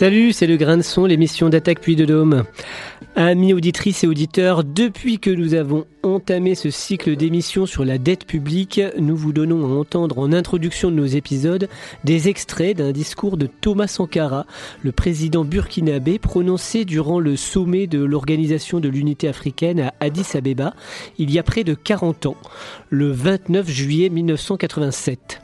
Salut, c'est le grain de son, l'émission d'attaque puis de dôme. Amis auditrices et auditeurs, depuis que nous avons entamé ce cycle d'émissions sur la dette publique, nous vous donnons à entendre en introduction de nos épisodes des extraits d'un discours de Thomas Sankara, le président burkinabé prononcé durant le sommet de l'Organisation de l'Unité africaine à Addis Abeba il y a près de 40 ans, le 29 juillet 1987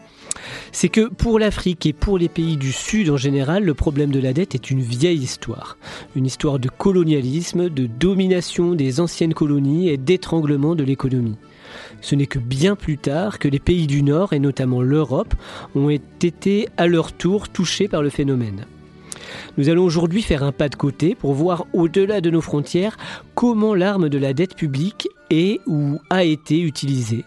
c'est que pour l'Afrique et pour les pays du Sud en général, le problème de la dette est une vieille histoire. Une histoire de colonialisme, de domination des anciennes colonies et d'étranglement de l'économie. Ce n'est que bien plus tard que les pays du Nord, et notamment l'Europe, ont été à leur tour touchés par le phénomène. Nous allons aujourd'hui faire un pas de côté pour voir au-delà de nos frontières comment l'arme de la dette publique est ou a été utilisée,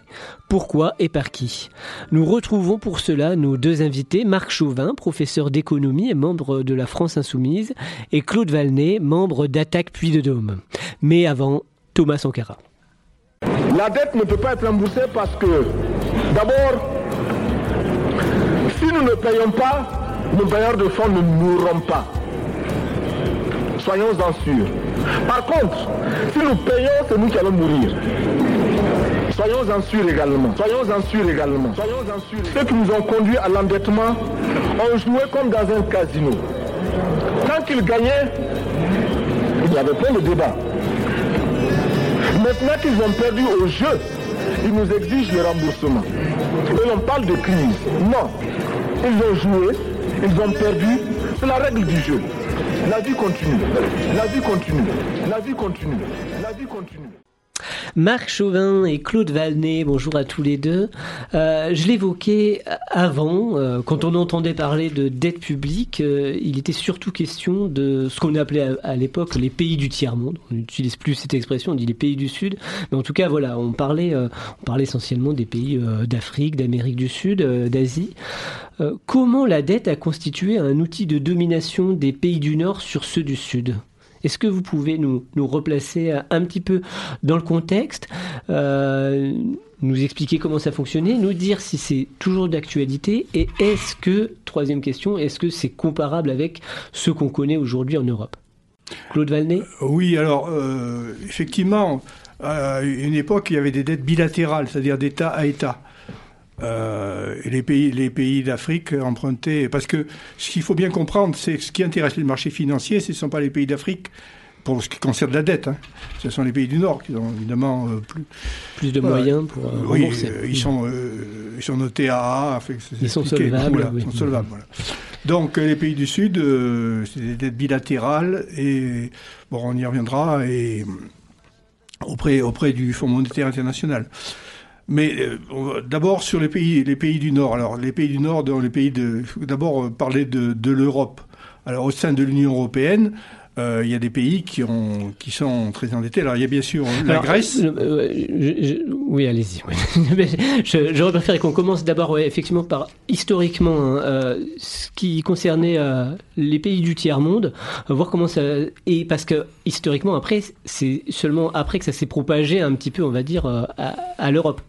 pourquoi et par qui. Nous retrouvons pour cela nos deux invités, Marc Chauvin, professeur d'économie et membre de la France Insoumise, et Claude Valnet, membre d'Attaque Puy de Dôme. Mais avant, Thomas Sankara. La dette ne peut pas être remboursée parce que, d'abord, si nous ne payons pas, nos bailleurs de fonds ne mourront pas. Soyons-en sûrs. Par contre, si nous payons, c'est nous qui allons mourir. Soyons-en sûrs également. Soyons-en sûrs également. Soyons-en sûrs. Ceux qui nous ont conduits à l'endettement ont joué comme dans un casino. Quand ils gagnaient, il y avait plein de débats. Maintenant qu'ils ont perdu au jeu, ils nous exigent le remboursement. Et on parle de crise. Non. Ils ont joué, ils ont perdu. C'est la règle du jeu. La vie continue. La vie continue. La vie continue. La vie continue. Marc Chauvin et Claude Valnet, bonjour à tous les deux. Euh, je l'évoquais avant, euh, quand on entendait parler de dette publique, euh, il était surtout question de ce qu'on appelait à, l'époque les pays du tiers-monde. On n'utilise plus cette expression, on dit les pays du Sud. Mais en tout cas, voilà, on parlait, on parlait essentiellement des pays d'Afrique, d'Amérique du Sud, d'Asie. comment la dette a constitué un outil de domination des pays du Nord sur ceux du Sud? Est-ce que vous pouvez nous, replacer un petit peu dans le contexte, euh, nous expliquer comment ça fonctionnait, nous dire si c'est toujours d'actualité et est-ce que, troisième question, est-ce que c'est comparable avec ce qu'on connaît aujourd'hui en Europe? Claude Valnet Oui, alors euh, effectivement, à une époque, il y avait des dettes bilatérales, c'est-à-dire d'État à État. Euh, les pays, les pays d'Afrique empruntaient. Parce que ce qu'il faut bien comprendre, c'est que ce qui intéresse les marchés financiers, ce ne sont pas les pays d'Afrique pour ce qui concerne la dette. Hein. Ce sont les pays du Nord qui ont évidemment euh, plus, plus de moyens pour euh, oui, ils, sont, ils sont notés à A. ils sont solvables. sont solvables Donc les pays du Sud, c'est des dettes bilatérales et bon, on y reviendra et auprès, auprès du Fonds monétaire international. Mais euh, d'abord sur les pays, les pays du Nord. Alors les pays du Nord, dans les pays de, d'abord parler de, de l'Europe. Alors au sein de l'Union européenne, il y a des pays qui, ont, qui sont très endettés. Alors, il y a bien sûr la Grèce. oui, allez-y. je, j'aurais préféré qu'on commence d'abord, effectivement, par historiquement hein, euh, ce qui concernait euh, les pays du tiers-monde, voir comment ça. Et parce que historiquement, après, c'est seulement après que ça s'est propagé un petit peu, on va dire, à, l'Europe.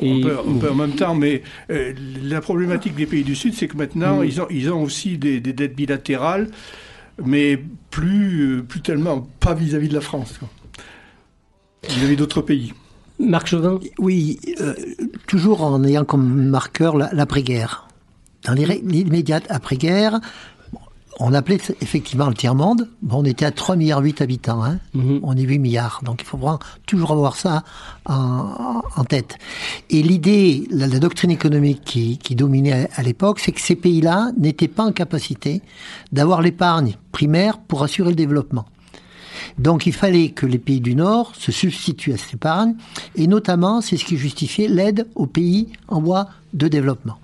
Et... On, peut, en même temps, mais la problématique des pays du Sud, c'est que maintenant, mm. ils, ont, ils ont aussi des, des dettes bilatérales mais plus, euh, plus tellement pas vis-à-vis de la France, vis-à-vis d'autres pays. Marc Chauvin Oui, euh, toujours en ayant comme marqueur l'après-guerre. Dans l'immédiate après-guerre, on appelait effectivement le tiers-monde. Bon, on était à 3,8 milliards habitants. Hein. Mhm. On est 8 milliards. Donc il faut vraiment toujours avoir ça en, tête. Et l'idée, la, doctrine économique qui, dominait à, l'époque, c'est que ces pays-là n'étaient pas en capacité d'avoir l'épargne primaire pour assurer le développement. Donc il fallait que les pays du Nord se substituent à cette épargne, et notamment c'est ce qui justifiait l'aide aux pays en voie de développement.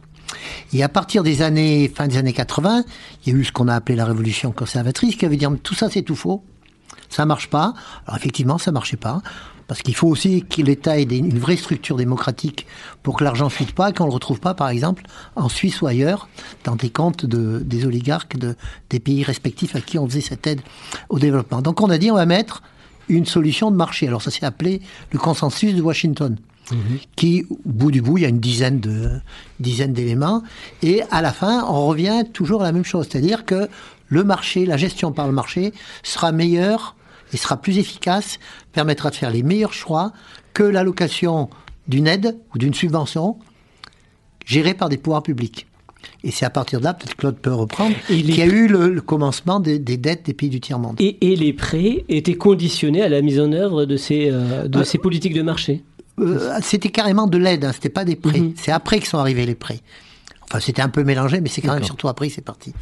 Et à partir des années, fin des années 80, il y a eu ce qu'on a appelé la révolution conservatrice, qui avait dit tout ça c'est tout faux, ça marche pas. Alors effectivement, ça marchait pas. Parce qu'il faut aussi que l'État ait une vraie structure démocratique pour que l'argent ne fuite pas, qu'on ne le retrouve pas, par exemple, en Suisse ou ailleurs, dans des comptes de, des oligarques de, des pays respectifs à qui on faisait cette aide au développement. Donc on a dit on va mettre une solution de marché. Alors ça s'est appelé le consensus de Washington. Qui, au bout du bout, il y a une dizaine de d'éléments, et à la fin, on revient toujours à la même chose, c'est-à-dire que le marché, la gestion par le marché sera meilleure et sera plus efficace, permettra de faire les meilleurs choix que l'allocation d'une aide ou d'une subvention gérée par des pouvoirs publics. Et c'est à partir de là, peut-être Claude peut reprendre, qu'il y a eu le, commencement des, dettes des pays du tiers-monde. Et, les prêts étaient conditionnés à la mise en œuvre de ces, euh, de euh, ces politiques de marché? Euh, C'était carrément de l'aide, hein, c'était pas des prêts. Mhm. C'est après que sont arrivés les prêts. Enfin, c'était un peu mélangé, mais c'est quand même surtout après c'est parti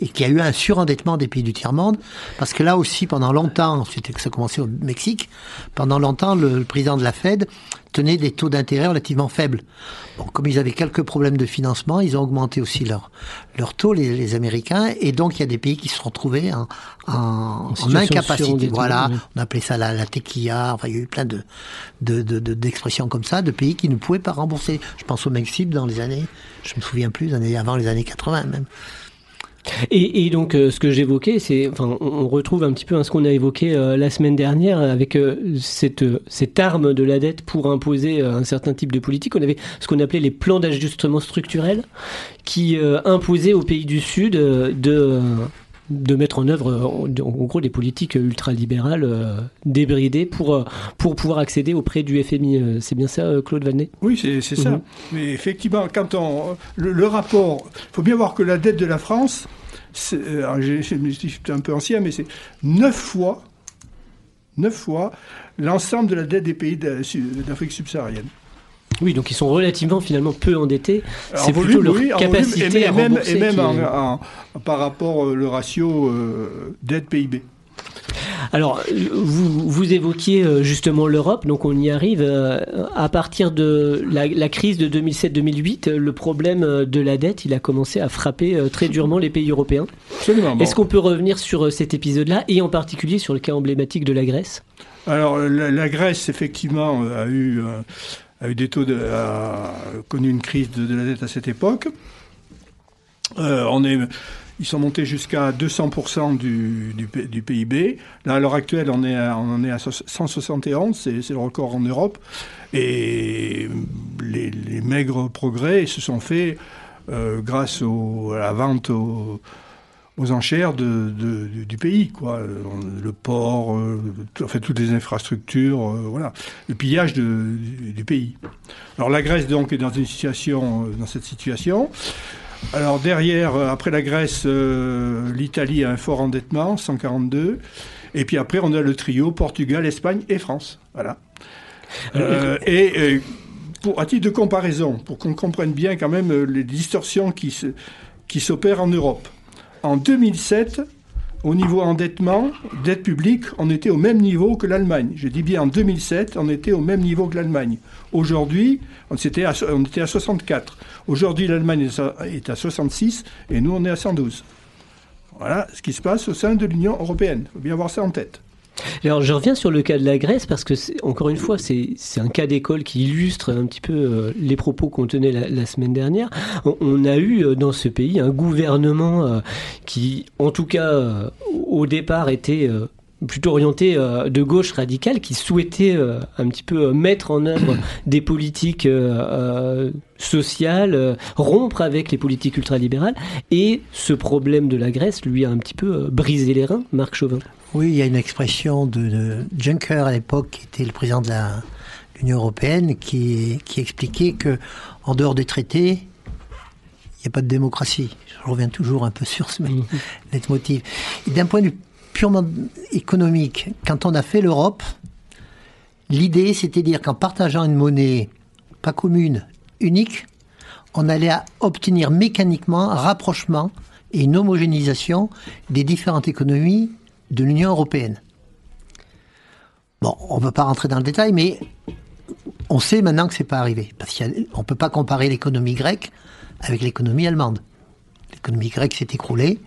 et qu'il y a eu un surendettement des pays du tiers-monde, parce que là aussi, pendant longtemps, c'était que ça a commencé au Mexique, pendant longtemps, le, président de la Fed tenait des taux d'intérêt relativement faibles. Bon, comme ils avaient quelques problèmes de financement, ils ont augmenté aussi leur, leur taux, les, les Américains, et donc il y a des pays qui se sont retrouvés en, en, en incapacité. Voilà, on appelait ça la, la tequilla, enfin il y a eu plein de d'expressions de, comme ça, de pays qui ne pouvaient pas rembourser. Je pense au Mexique dans les années, je me souviens plus, années, avant les années 80 même. Et, donc, euh, ce que j'évoquais, c'est, enfin, on retrouve un petit peu hein, ce qu'on a évoqué euh, la semaine dernière avec euh, cette, cette arme de la dette pour imposer un certain type de politique. On avait ce qu'on appelait les plans d'ajustement structurel qui imposaient aux pays du Sud de de mettre en œuvre en, gros des politiques ultralibérales débridées pour, pour pouvoir accéder auprès du FMI. C'est bien ça, Claude Vanet? Oui, c'est ça. Mhm. Mais effectivement, quand on. Le, le rapport. Il faut bien voir que la dette de la France, c'est euh, un peu ancien, mais c'est neuf fois, neuf fois l'ensemble de la dette des pays d'Afrique subsaharienne. Oui, donc ils sont relativement finalement peu endettés. C'est plutôt leur capacité et, à même, et même par rapport au euh, ratio euh, dette PIB. Alors, vous, vous évoquiez euh, justement l'Europe, donc on y arrive. Euh, à partir de la, crise de 2007-2008, le problème de la dette, il a commencé à frapper très durement les pays européens. Est-ce qu'on peut revenir sur cet épisode-là, et en particulier sur le cas emblématique de la Grèce? Alors, la, Grèce, effectivement, a eu, a eu des taux de, a connu une crise de, la dette à cette époque. est ils sont montés jusqu'à 200% du, PIB. Là, à l'heure actuelle, on, est on en est à 171, c'est le record en Europe. Et les, maigres progrès se sont faits euh, grâce à la vente enchères de, du, pays, quoi. Le port, euh, en fait, toutes les infrastructures, euh, voilà. Le pillage du, pays. Alors la Grèce, donc, est dans une situation, dans cette situation. Alors derrière, euh, après la Grèce, euh, l'Italie a un fort endettement, 142. Et puis après, on a le trio Portugal, Espagne et France. Voilà. Euh, et pour, à titre de comparaison, pour qu'on comprenne bien quand même les distorsions qui, qui s'opèrent en Europe. En 2007, au niveau endettement, dette publique, on était au même niveau que l'Allemagne. Je dis bien en 2007, on était au même niveau que l'Allemagne. Aujourd'hui, on, on était à 64. Aujourd'hui, l'Allemagne est à 66 et nous, on est à 112. Voilà ce qui se passe au sein de l'Union européenne. Il faut bien avoir ça en tête. Alors je reviens sur le cas de la Grèce parce que encore une fois c'est un cas d'école qui illustre un petit peu euh, les propos qu'on tenait la, semaine dernière. On, a eu euh, dans ce pays un gouvernement euh, qui en tout cas au départ était plutôt orienté de gauche radicale qui souhaitait un petit peu mettre en œuvre des politiques sociales, rompre avec les politiques ultralibérales. Et ce problème de la Grèce lui a un petit peu brisé les reins, Marc Chauvin. Oui, il y a une expression de, Juncker à l'époque, qui était le président de l'Union européenne, qui, qui expliquait que en dehors des traités, il n'y a pas de démocratie. Je reviens toujours un peu sur ce mmh. leitmotiv. D'un point de vue purement économique, quand on a fait l'Europe, l'idée c'était dire qu'en partageant une monnaie pas commune, unique, on allait obtenir mécaniquement un rapprochement et une homogénéisation des différentes économies de l'Union européenne. Bon, on ne peut pas rentrer dans le détail, mais on sait maintenant que c'est pas arrivé. Parce qu'on ne peut pas comparer l'économie grecque avec l'économie allemande. L'économie grecque s'est écroulée.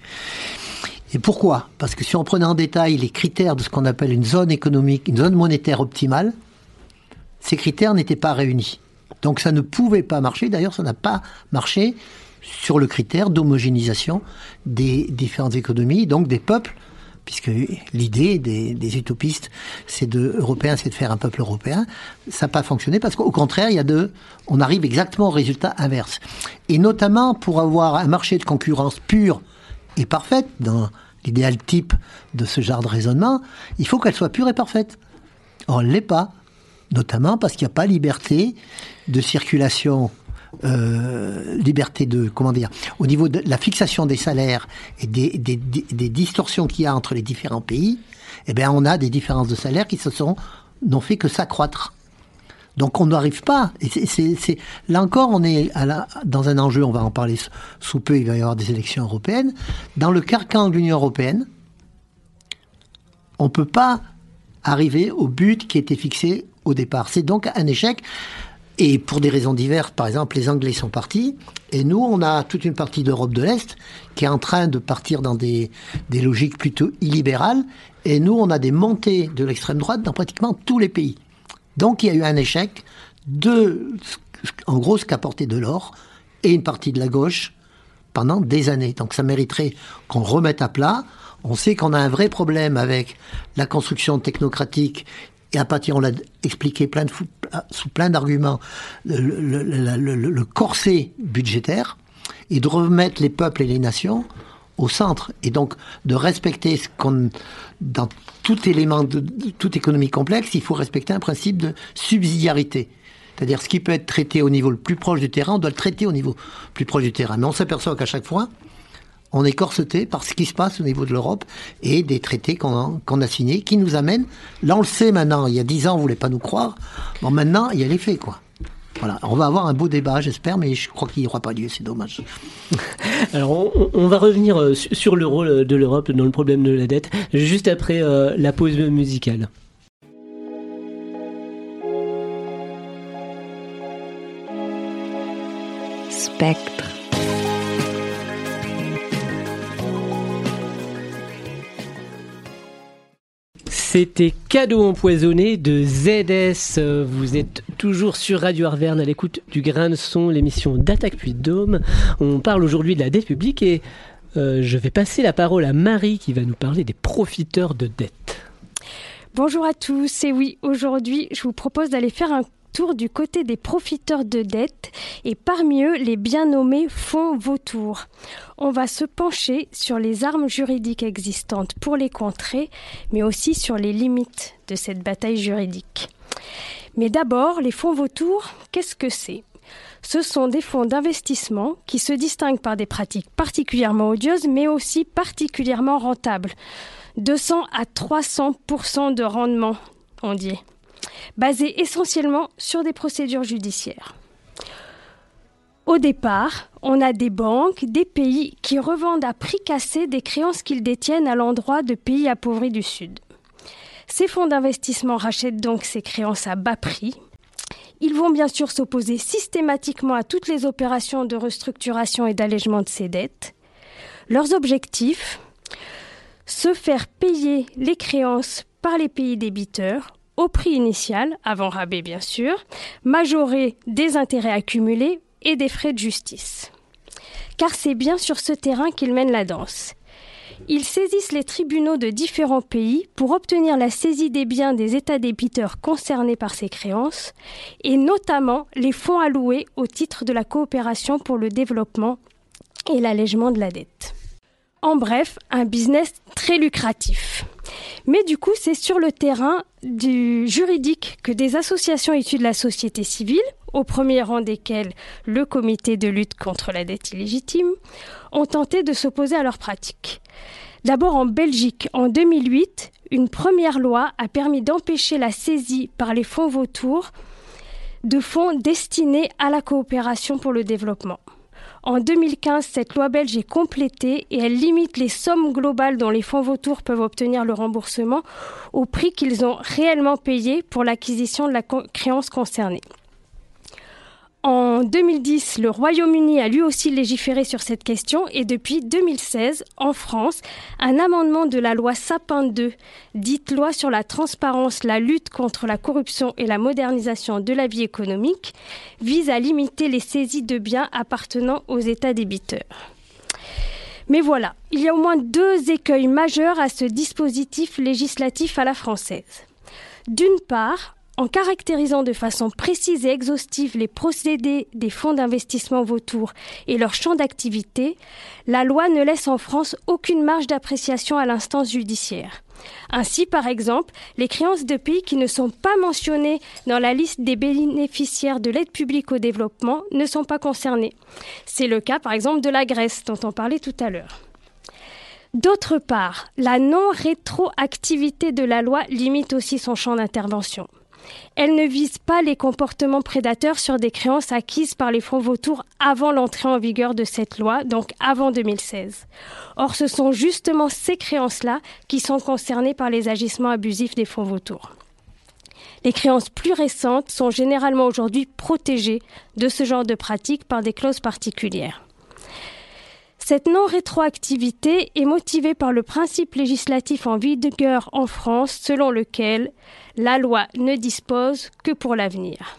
Et pourquoi? Parce que si on prenait en détail les critères de ce qu'on appelle une zone économique, une zone monétaire optimale, ces critères n'étaient pas réunis. Donc ça ne pouvait pas marcher. D'ailleurs, ça n'a pas marché sur le critère d'homogénéisation des différentes économies, donc des peuples puisque l'idée des, utopistes, c'est de c'est de faire un peuple européen. Ça n'a pas fonctionné parce qu'au contraire, il y a deux, on arrive exactement au résultat inverse. Et notamment pour avoir un marché de concurrence pur est parfaite dans l'idéal type de ce genre de raisonnement, il faut qu'elle soit pure et parfaite. Or, elle l'est pas, notamment parce qu'il n'y a pas liberté de circulation euh, liberté de comment dire au niveau de la fixation des salaires et des, distorsions qu'il y a entre les différents pays, eh bien on a des différences de salaires qui se sont n'ont fait que s'accroître. Donc on n'arrive pas. Là encore, on est dans un enjeu. On va en parler sous peu. Il va y avoir des élections européennes. Dans le carcan de l'Union européenne, on peut pas arriver au but qui était fixé au départ. C'est donc un échec. Et pour des raisons diverses, par exemple, les Anglais sont partis, et nous, on a toute une partie d'Europe de l'Est qui est en train de partir dans des, logiques plutôt illibérales, et nous, on a des montées de l'extrême droite dans pratiquement tous les pays. Donc il y a eu un échec de, en gros, ce qu'apportait Delors et une partie de la gauche pendant des années. Donc ça mériterait qu'on remette à plat. On sait qu'on a un vrai problème avec la construction technocratique et à partir, on l'a expliqué de, sous plein d'arguments, le, corset budgétaire et de remettre les peuples et les nations au centre et donc de respecter ce qu'on dans tout élément de, toute économie complexe, il faut respecter un principe de subsidiarité. C'est-à-dire ce qui peut être traité au niveau le plus proche du terrain, on doit le traiter au niveau plus proche du terrain. Mais on s'aperçoit qu'à chaque fois, on est corseté par ce qui se passe au niveau de l'Europe et des traités qu'on a, signés qui nous amènent, là on le sait maintenant, il y a dix ans on voulait pas nous croire, bon maintenant il y a les faits quoi. Voilà, on va avoir un beau débat, j'espère, mais je crois qu'il n'y aura pas lieu, c'est dommage. Alors, on, va revenir euh, sur le rôle de l'Europe dans le problème de la dette, juste après euh, la pause musicale. Spectre. C'était Cadeau empoisonné de ZS. Vous êtes toujours sur Radio Arverne à l'écoute du grain de son, l'émission d'Attaque puis Dôme. On parle aujourd'hui de la dette publique et euh, je vais passer la parole à Marie qui va nous parler des profiteurs de dette. Bonjour à tous, et oui, aujourd'hui je vous propose d'aller faire un tour du côté des profiteurs de dette et parmi eux les bien nommés fonds vautours. On va se pencher sur les armes juridiques existantes pour les contrer, mais aussi sur les limites de cette bataille juridique. Mais d'abord, les fonds vautours, qu'est-ce que c'est? Ce sont des fonds d'investissement qui se distinguent par des pratiques particulièrement odieuses, mais aussi particulièrement rentables. 200 à 300% de rendement, on dit basé essentiellement sur des procédures judiciaires. Au départ, on a des banques, des pays qui revendent à prix cassé des créances qu'ils détiennent à l'endroit de pays appauvris du Sud. Ces fonds d'investissement rachètent donc ces créances à bas prix. Ils vont bien sûr s'opposer systématiquement à toutes les opérations de restructuration et d'allègement de ces dettes. Leurs objectifs se faire payer les créances par les pays débiteurs au prix initial, avant rabais bien sûr, majorer des intérêts accumulés et des frais de justice. Car c'est bien sur ce terrain qu'ils mènent la danse. Ils saisissent les tribunaux de différents pays pour obtenir la saisie des biens des États débiteurs concernés par ces créances, et notamment les fonds alloués au titre de la coopération pour le développement et l'allègement de la dette. En bref, un business très lucratif. Mais du coup, c'est sur le terrain du juridique que des associations issues de la société civile, au premier rang desquelles le comité de lutte contre la dette illégitime, ont tenté de s'opposer à leurs pratiques. D'abord en Belgique, en 2008, une première loi a permis d'empêcher la saisie par les fonds vautours de fonds destinés à la coopération pour le développement. En 2015, cette loi belge est complétée et elle limite les sommes globales dont les fonds vautours peuvent obtenir le remboursement au prix qu'ils ont réellement payé pour l'acquisition de la créance concernée. En 2010, le Royaume-Uni a lui aussi légiféré sur cette question et depuis 2016, en France, un amendement de la loi Sapin 2, dite loi sur la transparence, la lutte contre la corruption et la modernisation de la vie économique, vise à limiter les saisies de biens appartenant aux États débiteurs. Mais voilà, il y a au moins deux écueils majeurs à ce dispositif législatif à la française. D'une part, En caractérisant de façon précise et exhaustive les procédés des fonds d'investissement vautours et leur champ d'activité, la loi ne laisse en France aucune marge d'appréciation à l'instance judiciaire. Ainsi, par exemple, les créances de pays qui ne sont pas mentionnées dans la liste des bénéficiaires de l'aide publique au développement ne sont pas concernées. C'est le cas, par exemple, de la Grèce, dont on parlait tout à l'heure. D'autre part, la non-rétroactivité de la loi limite aussi son champ d'intervention. Elle ne vise pas les comportements prédateurs sur des créances acquises par les fonds vautours avant l'entrée en vigueur de cette loi, donc avant 2016. Or, ce sont justement ces créances-là qui sont concernées par les agissements abusifs des fonds vautours. Les créances plus récentes sont généralement aujourd'hui protégées de ce genre de pratiques par des clauses particulières. Cette non-rétroactivité est motivée par le principe législatif en vigueur en France selon lequel la loi ne dispose que pour l'avenir.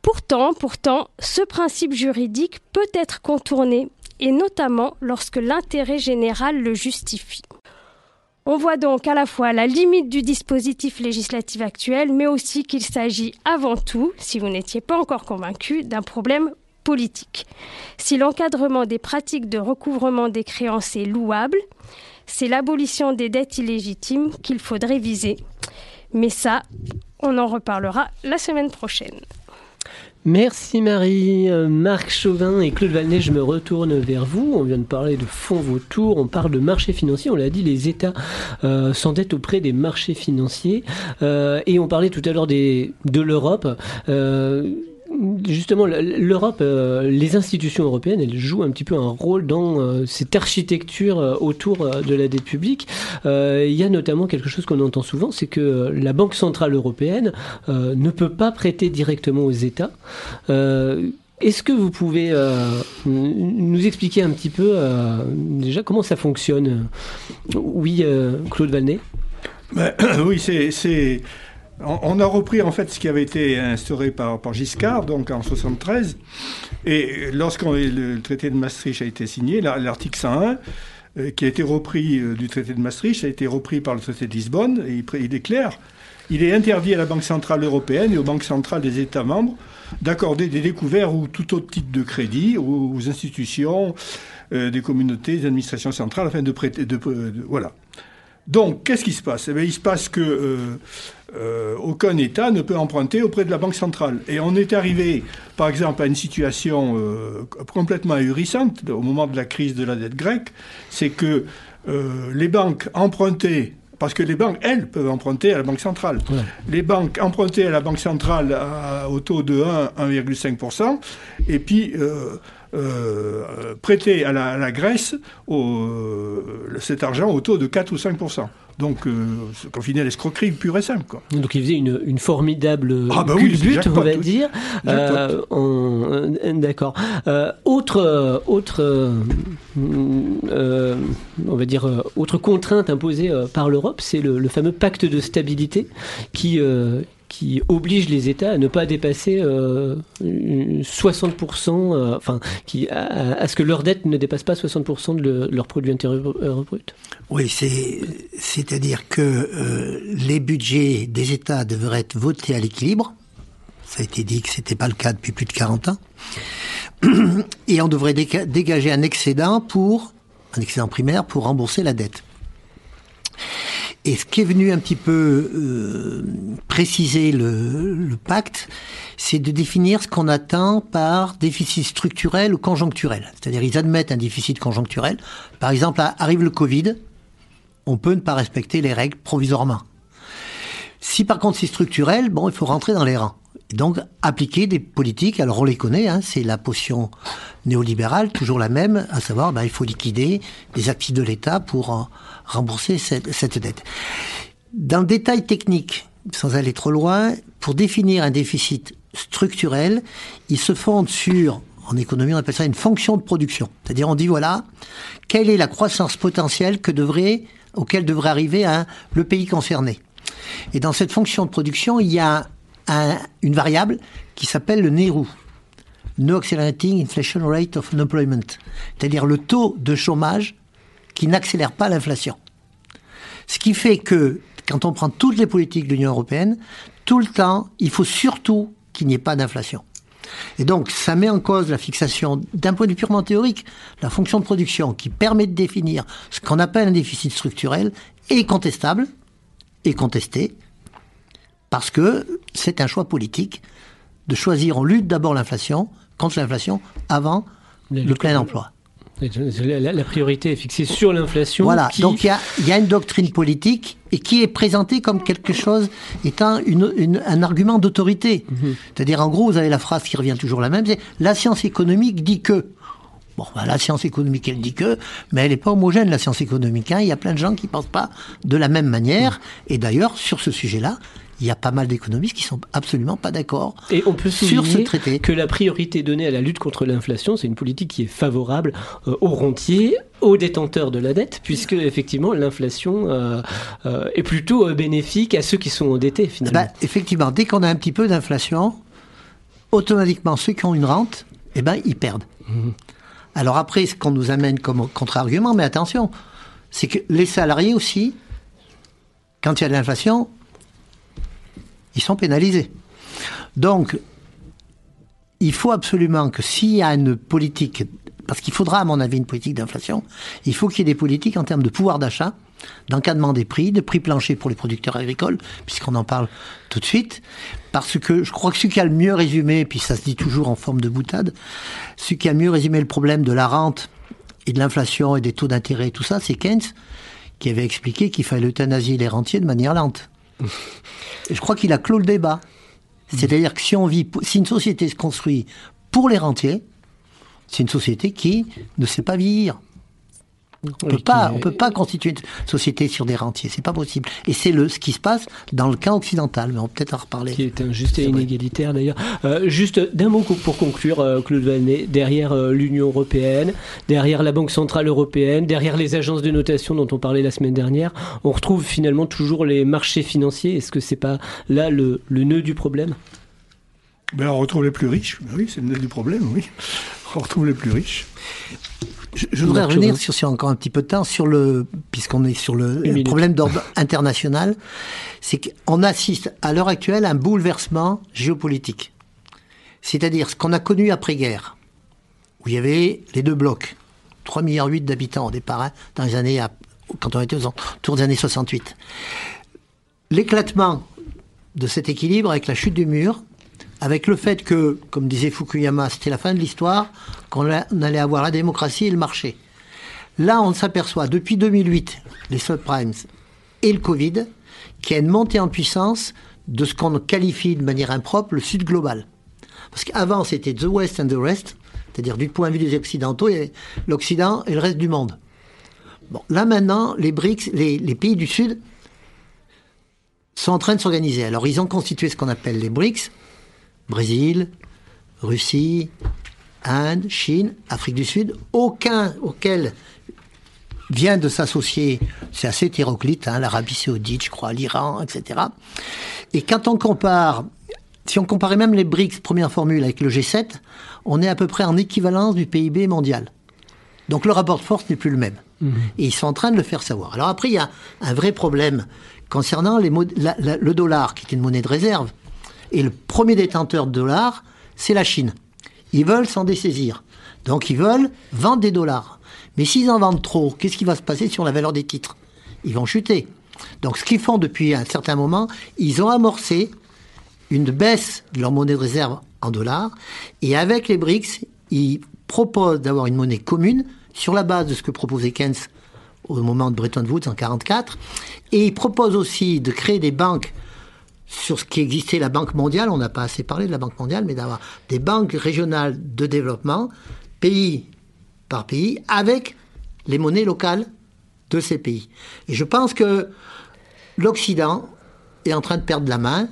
Pourtant, pourtant, ce principe juridique peut être contourné et notamment lorsque l'intérêt général le justifie. On voit donc à la fois la limite du dispositif législatif actuel, mais aussi qu'il s'agit avant tout, si vous n'étiez pas encore convaincu, d'un problème Si l'encadrement des pratiques de recouvrement des créances est louable, c'est l'abolition des dettes illégitimes qu'il faudrait viser. Mais ça, on en reparlera la semaine prochaine. Merci Marie. Euh, Marc Chauvin et Claude Valnet, je me retourne vers vous. On vient de parler de fonds vautours, on parle de marché financiers. On l'a dit, les États euh, s'endettent auprès des marchés financiers. Euh, et on parlait tout à l'heure de l'Europe. Euh, justement, l'Europe, euh, les institutions européennes, elles jouent un petit peu un rôle dans euh, cette architecture euh, autour de la dette publique. il y a notamment quelque chose qu'on entend souvent, c'est que la Banque centrale européenne ne peut pas prêter directement aux États. Est-ce que vous pouvez nous expliquer un petit peu déjà comment ça fonctionne? Oui, Claude Valnet. Ben, oui, c'est on, a repris en fait ce qui avait été instauré par, Giscard, donc en 73. Et lorsqu'on le traité de Maastricht a été signé, l'article 101, euh, qui a été repris euh, du traité de Maastricht, a été repris par le traité de Lisbonne, et il, est clair. Il est interdit à la Banque centrale européenne et aux banques centrales des États membres d'accorder des découvertes ou tout autre type de crédit aux, institutions, euh, des communautés, des administrations centrales, afin de prêter. De, voilà. Donc, qu'est-ce qui se passe? Eh bien, Il se passe que euh, aucun État ne peut emprunter auprès de la Banque centrale. Et on est arrivé, par exemple, à une situation euh, complètement ahurissante au moment de la crise de la dette grecque, c'est que euh, les banques empruntaient parce que les banques, elles, peuvent emprunter à la Banque centrale. Les banques empruntaient à la Banque centrale au taux de 1, 1,5%, et puis prêtaient à la, Grèce cet argent au taux de 4 ou 5%. Donc, euh, qu'on finit à l'escroquerie pure et simple. Quoi. Donc, il faisait une, une formidable ah bah culbute, on va dire. Euh, euh, D'accord. Euh, autre, autre, euh, on va dire, autre contrainte imposée par l'Europe, c'est le, le, fameux pacte de stabilité qui, qui oblige les États à ne pas dépasser 60%, euh, enfin, qui, à, ce que leur dette ne dépasse pas 60% de leur produit intérieur brut. Oui, c'est, c'est-à-dire que euh, les budgets des États devraient être votés à l'équilibre. Ça a été dit que c'était pas le cas depuis plus de 40 ans. Et on devrait dégager un excédent pour, un excédent primaire pour rembourser la dette. Et ce qui est venu un petit peu euh, préciser le, pacte, c'est de définir ce qu'on attend par déficit structurel ou conjoncturel. C'est-à-dire ils admettent un déficit conjoncturel. Par exemple, arrive le Covid, on peut ne pas respecter les règles provisoirement. Si par contre c'est structurel, bon, il faut rentrer dans les rangs. Donc appliquer des politiques, alors on les connaît, hein, c'est la potion néolibérale, toujours la même, à savoir ben, il faut liquider les actifs de l'État pour rembourser cette, cette dette. Dans le détail technique, sans aller trop loin, pour définir un déficit structurel, il se fonde sur, en économie on appelle ça une fonction de production. C'est-à-dire on dit voilà, quelle est la croissance potentielle que devrait, auquel devrait arriver un, le pays concerné. Et dans cette fonction de production, il y a une variable qui s'appelle le NERU. No Accelerating Inflation Rate of Unemployment. C'est-à-dire le taux de chômage qui n'accélère pas l'inflation. Ce qui fait que, quand on prend toutes les politiques de l'Union européenne, tout le temps, il faut surtout qu'il n'y ait pas d'inflation. Et donc, ça met en cause la fixation, d'un point de vue purement théorique, la fonction de production qui permet de définir ce qu'on appelle un déficit structurel est contestable, et contesté, parce que c'est un choix politique de choisir, on lutte d'abord l'inflation, contre l'inflation, avant le plein emploi. La, priorité est fixée sur l'inflation. Voilà, donc il y a, une doctrine politique et qui est présentée comme quelque chose étant une, un argument d'autorité. Mhm. C'est-à-dire, en gros, vous avez la phrase qui revient toujours la même, c'est la science économique dit que. Bon, ben, la science économique, elle dit que, mais elle n'est pas homogène, la science économique. Hein. Il y a plein de gens qui ne pensent pas de la même manière. Mhm. Et d'ailleurs, sur ce sujet-là, il y a pas mal d'économistes qui sont absolument pas d'accord Et on peut sur ce traité. Que la priorité donnée à la lutte contre l'inflation, c'est une politique qui est favorable euh, aux rentiers, aux détenteurs de la dette, puisque effectivement l'inflation euh, euh, est plutôt bénéfique à ceux qui sont endettés finalement. Ben, effectivement, dès qu'on a un petit peu d'inflation, automatiquement ceux qui ont une rente, eh ben ils perdent. Mhm. Alors après, ce qu'on nous amène comme contre-argument, mais attention, c'est que les salariés aussi, quand il y a de l'inflation, ils sont pénalisés. Donc, il faut absolument que s'il y a une politique, parce qu'il faudra à mon avis une politique d'inflation, il faut qu'il y ait des politiques en termes de pouvoir d'achat, d'encadrement des prix, de prix plancher pour les producteurs agricoles, puisqu'on en parle tout de suite, parce que je crois que ce qui a le mieux résumé, puis ça se dit toujours en forme de boutade, ce qui a mieux résumé le problème de la rente et de l'inflation et des taux d'intérêt et tout ça, c'est Keynes qui avait expliqué qu'il fallait euthanasier les rentiers de manière lente. Je crois qu'il a clos le débat. C'est-à-dire que si une société se construit pour les rentiers, c'est une société qui ne sait pas vieillir. On peut pas, on peut pas constituer une société sur des rentiers, c'est pas possible. Et c'est le ce qui se passe dans le cas occidental, mais on peut peut-être en reparler. Qui est injuste et inégalitaire d'ailleurs. Euh, juste d'un mot pour conclure, euh, Claude Vanet, derrière euh, l'Union européenne, derrière la Banque centrale européenne, derrière les agences de notation dont on parlait la semaine dernière, on retrouve finalement toujours les marchés financiers. Est-ce que c'est pas là le, le nœud du problème? Ben, on retrouve les plus riches. Oui, c'est le nœud du problème. Oui, on retrouve les plus riches. Je, voudrais revenir sur, sur, encore un petit peu de temps sur le, puisqu'on est sur le, problème d'ordre international, c'est qu'on assiste à l'heure actuelle à un bouleversement géopolitique. C'est-à-dire ce qu'on a connu après-guerre, où il y avait les deux blocs, 3,8 milliards d'habitants au départ, hein, dans les années, quand on était autour des années 68. L'éclatement de cet équilibre avec la chute du mur, avec le fait que, comme disait Fukuyama, c'était la fin de l'histoire, qu'on allait avoir la démocratie et le marché. Là, on s'aperçoit depuis 2008, les subprimes et le Covid, qu'il y a une montée en puissance de ce qu'on qualifie de manière impropre le Sud global. Parce qu'avant, c'était the West and the rest, c'est-à-dire du point de vue des Occidentaux, l'Occident et le reste du monde. Bon, là maintenant, les BRICS, les pays du Sud, sont en train de s'organiser. Alors, ils ont constitué ce qu'on appelle les BRICS, Brésil, Russie, Inde, Chine, Afrique du Sud, aucun auquel vient de s'associer, c'est assez hétéroclite, hein, l'Arabie saoudite, je crois, l'Iran, etc. Et quand on compare, si on comparait même les BRICS, première formule, avec le G7, on est à peu près en équivalence du PIB mondial. Donc le rapport de force n'est plus le même. Mmh. Et ils sont en train de le faire savoir. Alors après, il y a un vrai problème concernant les le dollar, qui est une monnaie de réserve. Et le premier détenteur de dollars, c'est la Chine. Ils veulent s'en dessaisir. Donc ils veulent vendre des dollars. Mais s'ils en vendent trop, qu'est-ce qui va se passer sur la valeur des titres? Ils vont chuter. Donc ce qu'ils font depuis un certain moment, ils ont amorcé une baisse de leur monnaie de réserve en dollars. Et avec les BRICS, ils proposent d'avoir une monnaie commune sur la base de ce que proposait Keynes au moment de Bretton Woods en 1944. Et ils proposent aussi de créer des banques sur ce qui existait la Banque mondiale, on n'a pas assez parlé de la Banque mondiale, mais d'avoir des banques régionales de développement, pays par pays, avec les monnaies locales de ces pays. Et je pense que l'Occident est en train de perdre la main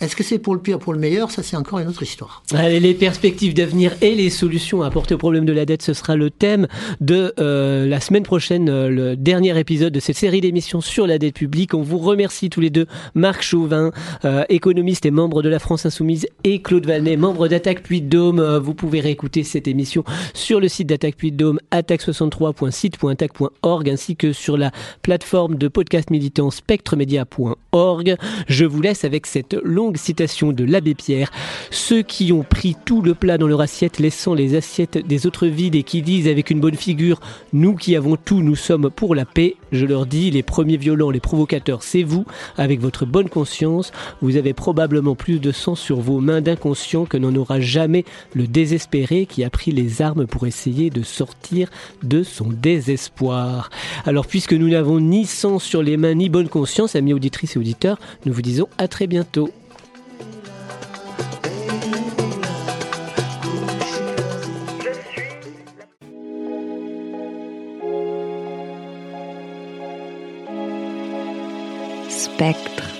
est-ce que c'est pour le pire, pour le meilleur? Ça, c'est encore une autre histoire. Allez, les perspectives d'avenir et les solutions à apporter au problème de la dette, ce sera le thème de euh, la semaine prochaine, euh, le dernier épisode de cette série d'émissions sur la dette publique. On vous remercie tous les deux, Marc Chauvin, euh, économiste et membre de la France Insoumise, et Claude Valnet, membre d'Attaque Puy Dôme. vous pouvez réécouter cette émission sur le site d'Attaque Puy Dôme, attaque63.site.attaque.org, ainsi que sur la plateforme de podcast militant spectremedia.org. Je vous laisse avec cette longue citation de l'abbé Pierre. Ceux qui ont pris tout le plat dans leur assiette, laissant les assiettes des autres vides et qui disent avec une bonne figure, nous qui avons tout, nous sommes pour la paix, je leur dis, les premiers violents, les provocateurs, c'est vous, avec votre bonne conscience, vous avez probablement plus de sang sur vos mains d'inconscient que n'en aura jamais le désespéré qui a pris les armes pour essayer de sortir de son désespoir. Alors puisque nous n'avons ni sang sur les mains ni bonne conscience, amis auditrices et auditeurs, nous vous disons à très bientôt. Spectre.